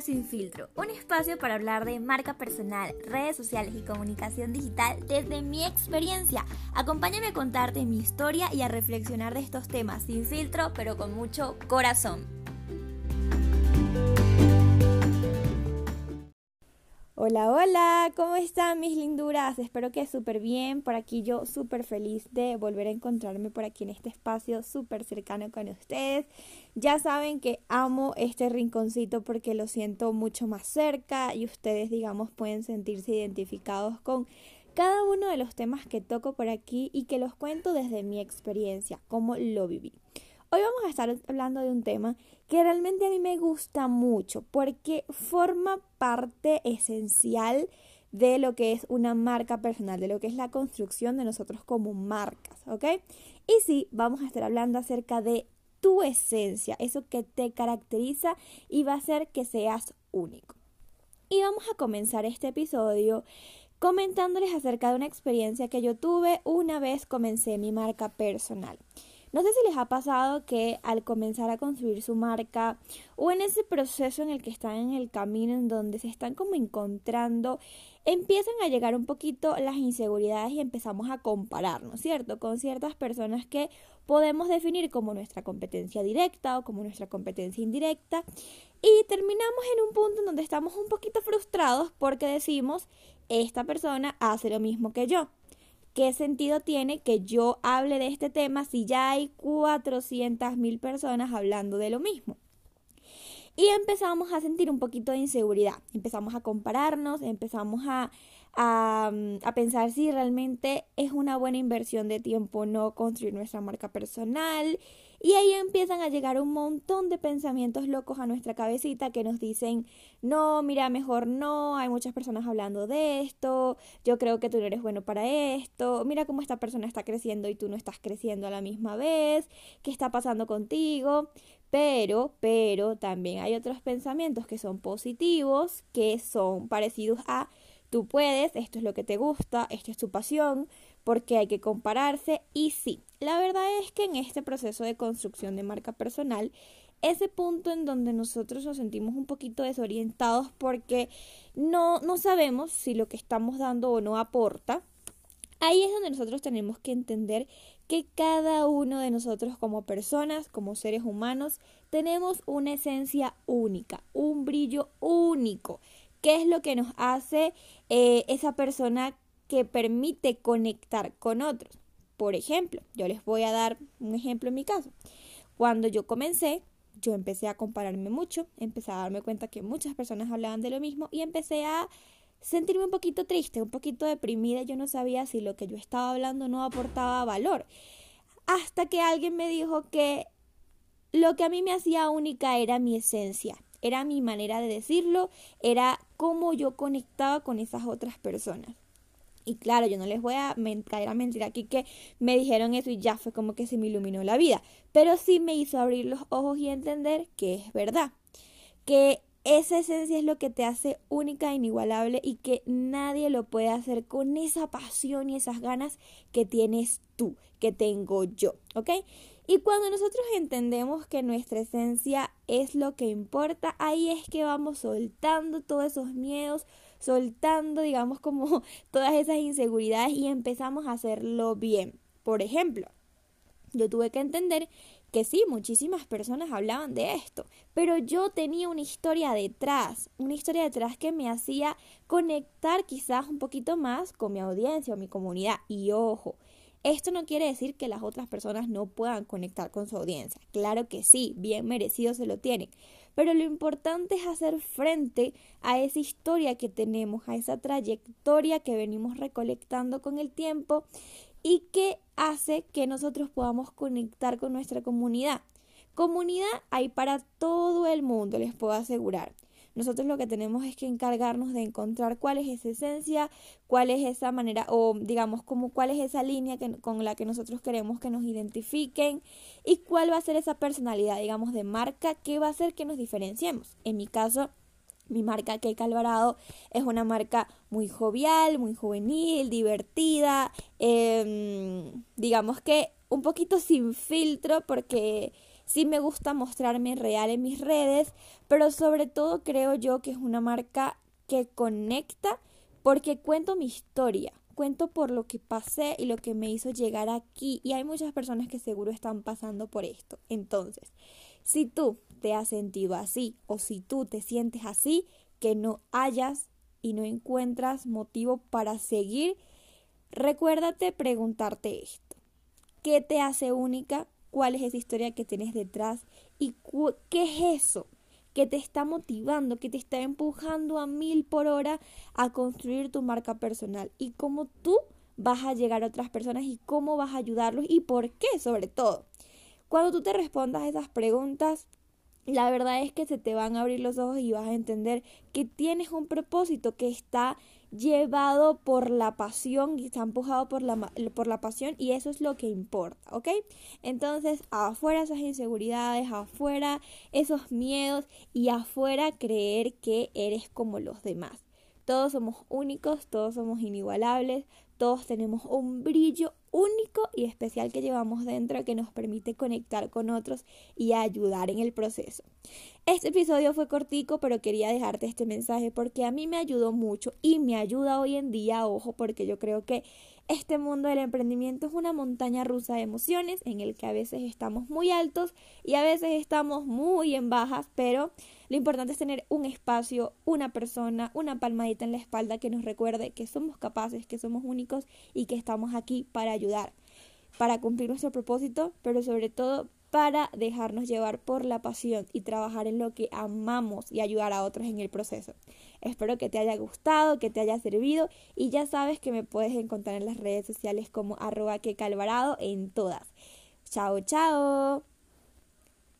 Sin Filtro, un espacio para hablar de marca personal, redes sociales y comunicación digital desde mi experiencia. Acompáñame a contarte mi historia y a reflexionar de estos temas sin filtro, pero con mucho corazón. Hola, hola, ¿cómo están mis linduras? Espero que súper bien. Por aquí yo súper feliz de volver a encontrarme por aquí en este espacio súper cercano con ustedes. Ya saben que amo este rinconcito porque lo siento mucho más cerca y ustedes, digamos, pueden sentirse identificados con cada uno de los temas que toco por aquí y que los cuento desde mi experiencia, cómo lo viví. Hoy vamos a estar hablando de un tema que realmente a mí me gusta mucho porque forma parte esencial de lo que es una marca personal, de lo que es la construcción de nosotros como marcas, ¿ok? Y sí, vamos a estar hablando acerca de tu esencia, eso que te caracteriza y va a hacer que seas único. Y vamos a comenzar este episodio comentándoles acerca de una experiencia que yo tuve una vez comencé mi marca personal. No sé si les ha pasado que al comenzar a construir su marca o en ese proceso en el que están en el camino en donde se están como encontrando, empiezan a llegar un poquito las inseguridades y empezamos a compararnos, ¿cierto? Con ciertas personas que podemos definir como nuestra competencia directa o como nuestra competencia indirecta y terminamos en un punto en donde estamos un poquito frustrados porque decimos, esta persona hace lo mismo que yo. ¿Qué sentido tiene que yo hable de este tema si ya hay 400 mil personas hablando de lo mismo? Y empezamos a sentir un poquito de inseguridad, empezamos a compararnos, empezamos a, a, pensar si realmente es una buena inversión de tiempo no construir nuestra marca personal y ahí empiezan a llegar un montón de pensamientos locos a nuestra cabecita que nos dicen, no, mira, mejor no, hay muchas personas hablando de esto, yo creo que tú no eres bueno para esto, mira cómo esta persona está creciendo y tú no estás creciendo a la misma vez, ¿qué está pasando contigo? Pero, pero también hay otros pensamientos que son positivos, que son parecidos a tú puedes, esto es lo que te gusta, esto es tu pasión, porque hay que compararse y sí, la verdad es que en este proceso de construcción de marca personal, ese punto en donde nosotros nos sentimos un poquito desorientados porque no, no sabemos si lo que estamos dando o no aporta, ahí es donde nosotros tenemos que entender que cada uno de nosotros como personas, como seres humanos, tenemos una esencia única, un brillo único. ¿Qué es lo que nos hace eh, esa persona que permite conectar con otros. Por ejemplo, yo les voy a dar un ejemplo en mi caso. Cuando yo comencé, yo empecé a compararme mucho, empecé a darme cuenta que muchas personas hablaban de lo mismo y empecé a sentirme un poquito triste, un poquito deprimida. Yo no sabía si lo que yo estaba hablando no aportaba valor. Hasta que alguien me dijo que lo que a mí me hacía única era mi esencia, era mi manera de decirlo, era cómo yo conectaba con esas otras personas. Y claro, yo no les voy a caer a mentir aquí que me dijeron eso y ya fue como que se me iluminó la vida. Pero sí me hizo abrir los ojos y entender que es verdad. Que esa esencia es lo que te hace única e inigualable y que nadie lo puede hacer con esa pasión y esas ganas que tienes tú, que tengo yo, ¿ok? Y cuando nosotros entendemos que nuestra esencia es lo que importa, ahí es que vamos soltando todos esos miedos, soltando, digamos, como todas esas inseguridades y empezamos a hacerlo bien. Por ejemplo, yo tuve que entender que sí, muchísimas personas hablaban de esto, pero yo tenía una historia detrás, una historia detrás que me hacía conectar quizás un poquito más con mi audiencia o mi comunidad. Y ojo, esto no quiere decir que las otras personas no puedan conectar con su audiencia. Claro que sí, bien merecido se lo tienen. Pero lo importante es hacer frente a esa historia que tenemos, a esa trayectoria que venimos recolectando con el tiempo y que hace que nosotros podamos conectar con nuestra comunidad. Comunidad hay para todo el mundo, les puedo asegurar. Nosotros lo que tenemos es que encargarnos de encontrar cuál es esa esencia, cuál es esa manera o digamos como cuál es esa línea con la que nosotros queremos que nos identifiquen y cuál va a ser esa personalidad, digamos, de marca que va a hacer que nos diferenciemos. En mi caso, mi marca Cake Alvarado es una marca muy jovial, muy juvenil, divertida, em, digamos que un poquito sin filtro porque Sí me gusta mostrarme real en mis redes, pero sobre todo creo yo que es una marca que conecta porque cuento mi historia, cuento por lo que pasé y lo que me hizo llegar aquí y hay muchas personas que seguro están pasando por esto. Entonces, si tú te has sentido así o si tú te sientes así, que no hayas y no encuentras motivo para seguir, recuérdate preguntarte esto. ¿Qué te hace única? ¿Cuál es esa historia que tienes detrás? ¿Y qué es eso que te está motivando, que te está empujando a mil por hora a construir tu marca personal? ¿Y cómo tú vas a llegar a otras personas y cómo vas a ayudarlos y por qué sobre todo? Cuando tú te respondas esas preguntas, la verdad es que se te van a abrir los ojos y vas a entender que tienes un propósito que está llevado por la pasión y está empujado por la, por la pasión y eso es lo que importa, ¿ok? Entonces, afuera esas inseguridades, afuera esos miedos y afuera creer que eres como los demás. Todos somos únicos, todos somos inigualables, todos tenemos un brillo único y especial que llevamos dentro que nos permite conectar con otros y ayudar en el proceso. Este episodio fue cortico, pero quería dejarte este mensaje porque a mí me ayudó mucho y me ayuda hoy en día, ojo, porque yo creo que este mundo del emprendimiento es una montaña rusa de emociones en el que a veces estamos muy altos y a veces estamos muy en bajas, pero lo importante es tener un espacio, una persona, una palmadita en la espalda que nos recuerde que somos capaces, que somos únicos y que estamos aquí para ayudar, para cumplir nuestro propósito, pero sobre todo para dejarnos llevar por la pasión y trabajar en lo que amamos y ayudar a otros en el proceso. Espero que te haya gustado, que te haya servido y ya sabes que me puedes encontrar en las redes sociales como arroba que calvarado en todas. Chao, chao.